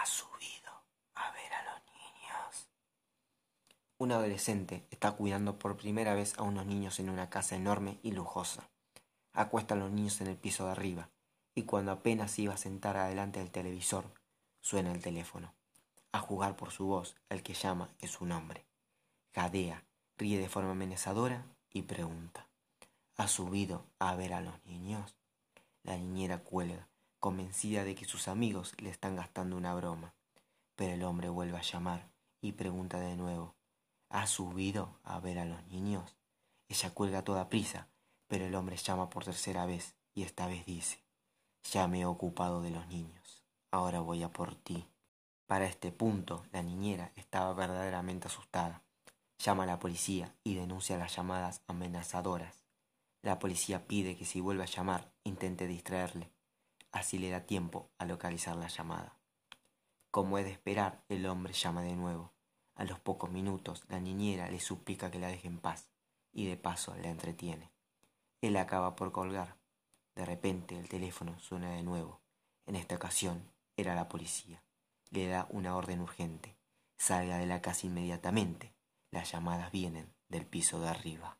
¿Has subido a ver a los niños? Un adolescente está cuidando por primera vez a unos niños en una casa enorme y lujosa. Acuesta a los niños en el piso de arriba y cuando apenas iba a sentar adelante del televisor, suena el teléfono. A jugar por su voz, el que llama es su nombre. Jadea, ríe de forma amenazadora y pregunta. ¿Has subido a ver a los niños? La niñera cuelga, convencida de que sus amigos le están gastando una broma. Pero el hombre vuelve a llamar y pregunta de nuevo. ¿Has subido a ver a los niños? Ella cuelga toda prisa, pero el hombre llama por tercera vez y esta vez dice. Ya me he ocupado de los niños. Ahora voy a por ti. Para este punto, la niñera estaba verdaderamente asustada. Llama a la policía y denuncia las llamadas amenazadoras. La policía pide que si vuelve a llamar, intente distraerle. Así le da tiempo a localizar la llamada. Como es de esperar, el hombre llama de nuevo. A los pocos minutos, la niñera le suplica que la deje en paz y de paso la entretiene. Él acaba por colgar. De repente el teléfono suena de nuevo. En esta ocasión era la policía. Le da una orden urgente. Salga de la casa inmediatamente. Las llamadas vienen del piso de arriba.